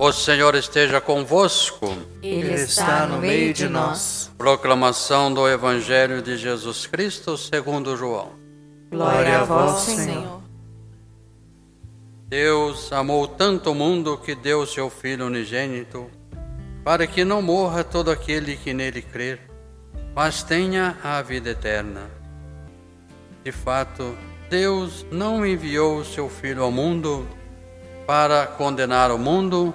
O Senhor esteja convosco. Ele está no meio de nós. Proclamação do Evangelho de Jesus Cristo segundo João. Glória a vós, Senhor. Deus amou tanto o mundo que deu seu Filho unigênito, para que não morra todo aquele que nele crer, mas tenha a vida eterna. De fato, Deus não enviou o seu Filho ao mundo para condenar o mundo,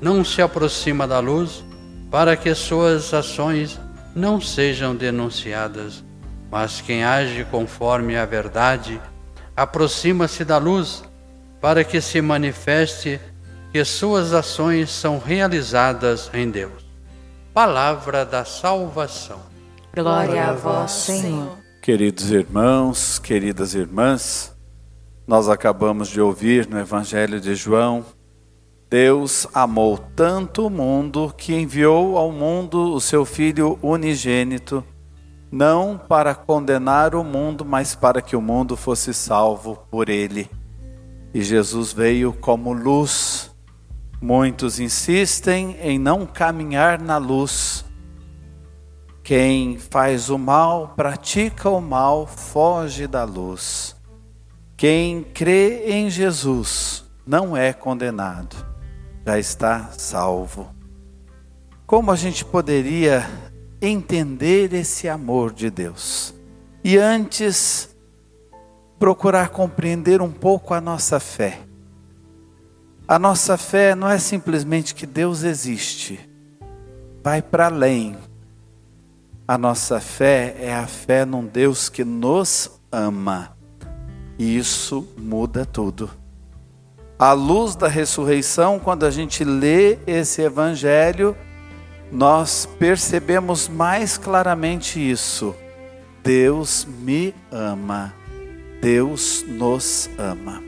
não se aproxima da luz para que suas ações não sejam denunciadas. Mas quem age conforme a verdade aproxima-se da luz para que se manifeste que suas ações são realizadas em Deus. Palavra da salvação. Glória a vós, Senhor. Queridos irmãos, queridas irmãs, nós acabamos de ouvir no Evangelho de João Deus amou tanto o mundo que enviou ao mundo o seu Filho unigênito, não para condenar o mundo, mas para que o mundo fosse salvo por ele. E Jesus veio como luz. Muitos insistem em não caminhar na luz. Quem faz o mal, pratica o mal, foge da luz. Quem crê em Jesus não é condenado já está salvo. Como a gente poderia entender esse amor de Deus? E antes, procurar compreender um pouco a nossa fé. A nossa fé não é simplesmente que Deus existe, vai para além. A nossa fé é a fé num Deus que nos ama. E isso muda tudo. À luz da ressurreição, quando a gente lê esse evangelho, nós percebemos mais claramente isso. Deus me ama. Deus nos ama.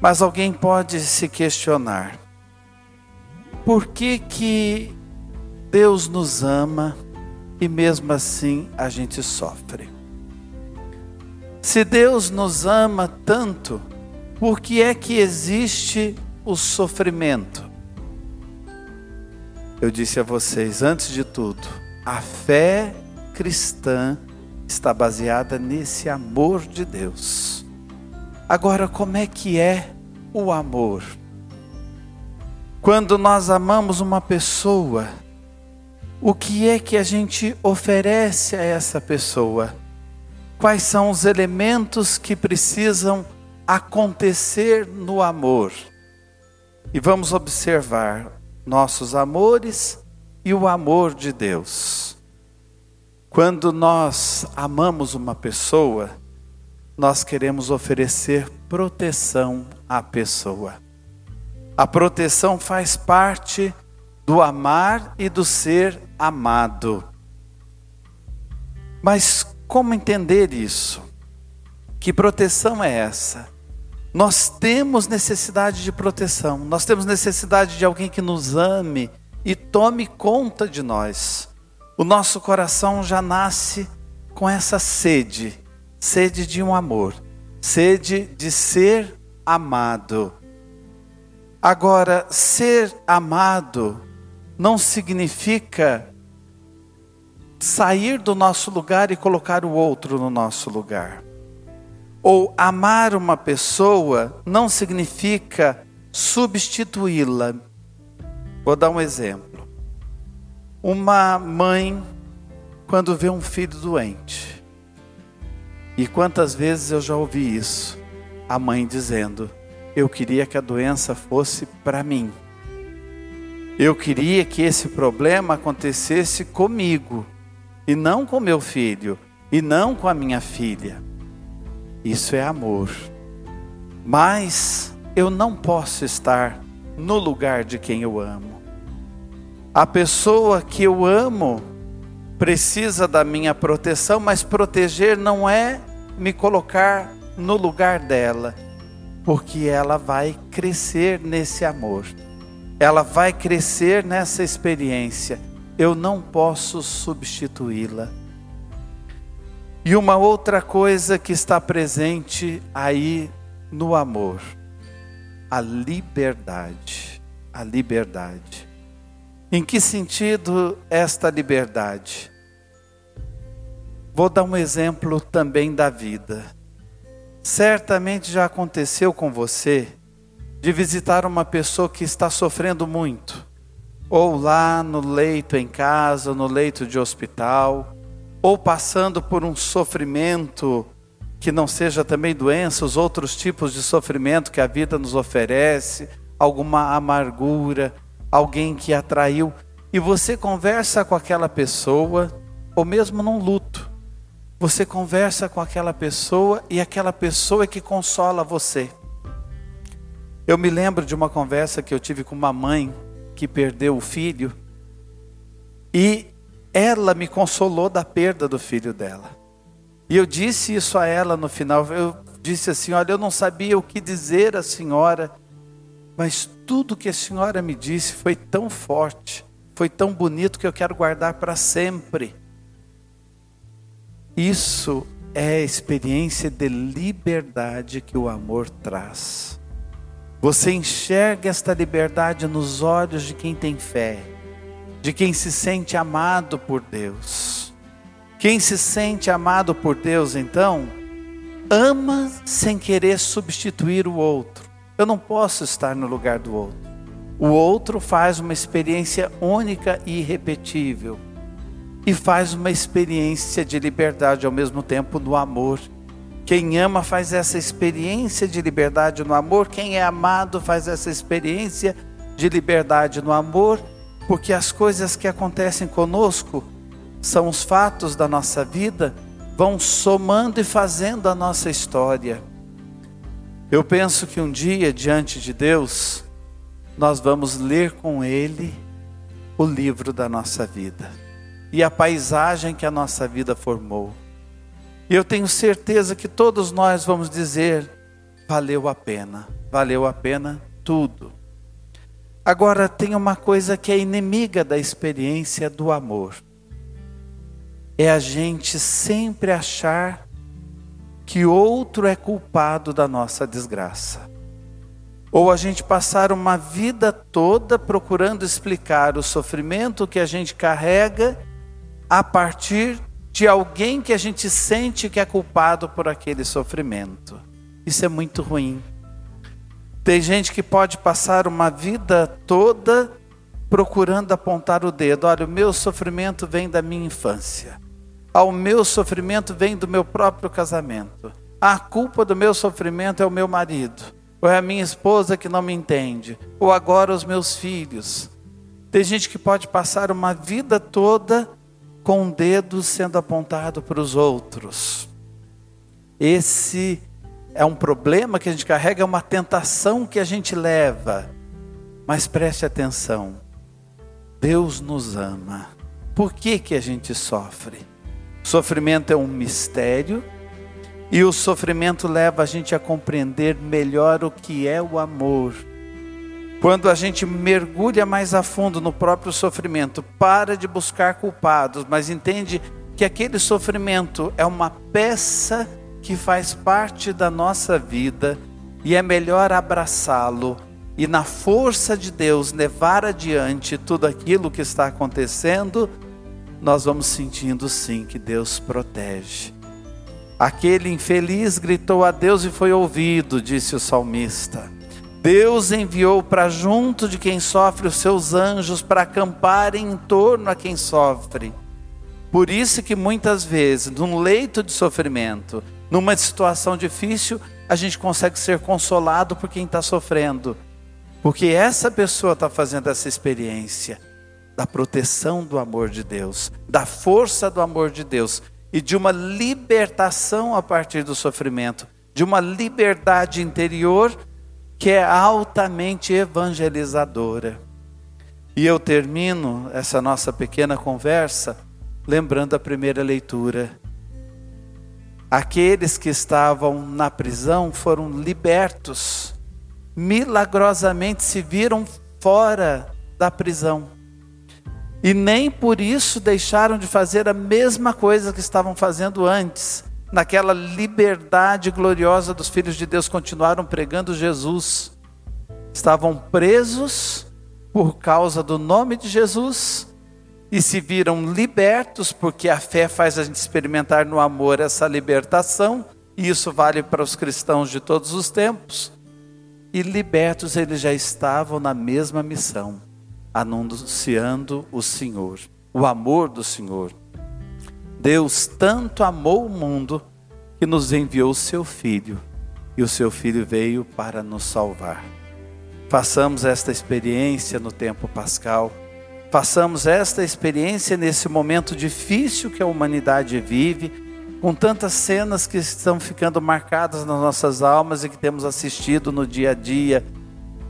Mas alguém pode se questionar: por que que Deus nos ama e mesmo assim a gente sofre? Se Deus nos ama tanto, por que é que existe o sofrimento? Eu disse a vocês, antes de tudo, a fé cristã está baseada nesse amor de Deus. Agora, como é que é o amor? Quando nós amamos uma pessoa, o que é que a gente oferece a essa pessoa? Quais são os elementos que precisam acontecer no amor. E vamos observar nossos amores e o amor de Deus. Quando nós amamos uma pessoa, nós queremos oferecer proteção à pessoa. A proteção faz parte do amar e do ser amado. Mas como entender isso? Que proteção é essa? Nós temos necessidade de proteção, nós temos necessidade de alguém que nos ame e tome conta de nós. O nosso coração já nasce com essa sede, sede de um amor, sede de ser amado. Agora, ser amado não significa sair do nosso lugar e colocar o outro no nosso lugar. Ou amar uma pessoa não significa substituí-la. Vou dar um exemplo. Uma mãe, quando vê um filho doente, e quantas vezes eu já ouvi isso, a mãe dizendo: Eu queria que a doença fosse para mim. Eu queria que esse problema acontecesse comigo, e não com meu filho, e não com a minha filha. Isso é amor. Mas eu não posso estar no lugar de quem eu amo. A pessoa que eu amo precisa da minha proteção, mas proteger não é me colocar no lugar dela, porque ela vai crescer nesse amor, ela vai crescer nessa experiência. Eu não posso substituí-la. E uma outra coisa que está presente aí no amor, a liberdade. A liberdade. Em que sentido esta liberdade? Vou dar um exemplo também da vida. Certamente já aconteceu com você de visitar uma pessoa que está sofrendo muito, ou lá no leito em casa, no leito de hospital, ou passando por um sofrimento que não seja também doença, os outros tipos de sofrimento que a vida nos oferece, alguma amargura, alguém que atraiu, e você conversa com aquela pessoa, ou mesmo num luto, você conversa com aquela pessoa e aquela pessoa é que consola você. Eu me lembro de uma conversa que eu tive com uma mãe que perdeu o filho e ela me consolou da perda do filho dela. E eu disse isso a ela no final. Eu disse assim: Olha, eu não sabia o que dizer à senhora, mas tudo que a senhora me disse foi tão forte, foi tão bonito que eu quero guardar para sempre. Isso é a experiência de liberdade que o amor traz. Você enxerga esta liberdade nos olhos de quem tem fé, de quem se sente amado por Deus. Quem se sente amado por Deus, então, ama sem querer substituir o outro. Eu não posso estar no lugar do outro. O outro faz uma experiência única e irrepetível e faz uma experiência de liberdade ao mesmo tempo no amor. Quem ama faz essa experiência de liberdade no amor, quem é amado faz essa experiência de liberdade no amor, porque as coisas que acontecem conosco são os fatos da nossa vida, vão somando e fazendo a nossa história. Eu penso que um dia, diante de Deus, nós vamos ler com Ele o livro da nossa vida e a paisagem que a nossa vida formou. E eu tenho certeza que todos nós vamos dizer: valeu a pena, valeu a pena tudo. Agora, tem uma coisa que é inimiga da experiência do amor: é a gente sempre achar que outro é culpado da nossa desgraça. Ou a gente passar uma vida toda procurando explicar o sofrimento que a gente carrega a partir de alguém que a gente sente que é culpado por aquele sofrimento. Isso é muito ruim. Tem gente que pode passar uma vida toda procurando apontar o dedo. Olha, o meu sofrimento vem da minha infância. Ah, o meu sofrimento vem do meu próprio casamento. A culpa do meu sofrimento é o meu marido. Ou é a minha esposa que não me entende. Ou agora os meus filhos. Tem gente que pode passar uma vida toda com o dedo sendo apontado para os outros. Esse é um problema que a gente carrega, é uma tentação que a gente leva. Mas preste atenção. Deus nos ama. Por que, que a gente sofre? Sofrimento é um mistério e o sofrimento leva a gente a compreender melhor o que é o amor quando a gente mergulha mais a fundo no próprio sofrimento, para de buscar culpados, mas entende que aquele sofrimento é uma peça que faz parte da nossa vida e é melhor abraçá-lo e, na força de Deus, levar adiante tudo aquilo que está acontecendo, nós vamos sentindo sim que Deus protege. Aquele infeliz gritou a Deus e foi ouvido, disse o salmista. Deus enviou para junto de quem sofre os seus anjos para acamparem em torno a quem sofre. Por isso que muitas vezes, num leito de sofrimento, numa situação difícil, a gente consegue ser consolado por quem está sofrendo. Porque essa pessoa está fazendo essa experiência da proteção do amor de Deus, da força do amor de Deus e de uma libertação a partir do sofrimento, de uma liberdade interior que é altamente evangelizadora. E eu termino essa nossa pequena conversa lembrando a primeira leitura. Aqueles que estavam na prisão foram libertos, milagrosamente se viram fora da prisão. E nem por isso deixaram de fazer a mesma coisa que estavam fazendo antes. Naquela liberdade gloriosa dos filhos de Deus, continuaram pregando Jesus. Estavam presos por causa do nome de Jesus e se viram libertos, porque a fé faz a gente experimentar no amor essa libertação, e isso vale para os cristãos de todos os tempos. E libertos, eles já estavam na mesma missão, anunciando o Senhor, o amor do Senhor. Deus tanto amou o mundo que nos enviou o seu Filho, e o seu Filho veio para nos salvar. Façamos esta experiência no tempo pascal Façamos esta experiência nesse momento difícil que a humanidade vive, com tantas cenas que estão ficando marcadas nas nossas almas e que temos assistido no dia a dia.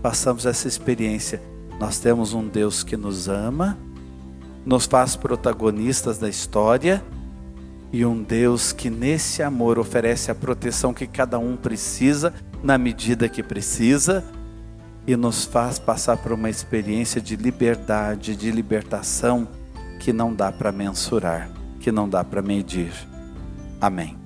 Façamos essa experiência. Nós temos um Deus que nos ama, nos faz protagonistas da história e um Deus que nesse amor oferece a proteção que cada um precisa, na medida que precisa e nos faz passar por uma experiência de liberdade, de libertação que não dá para mensurar, que não dá para medir. Amém.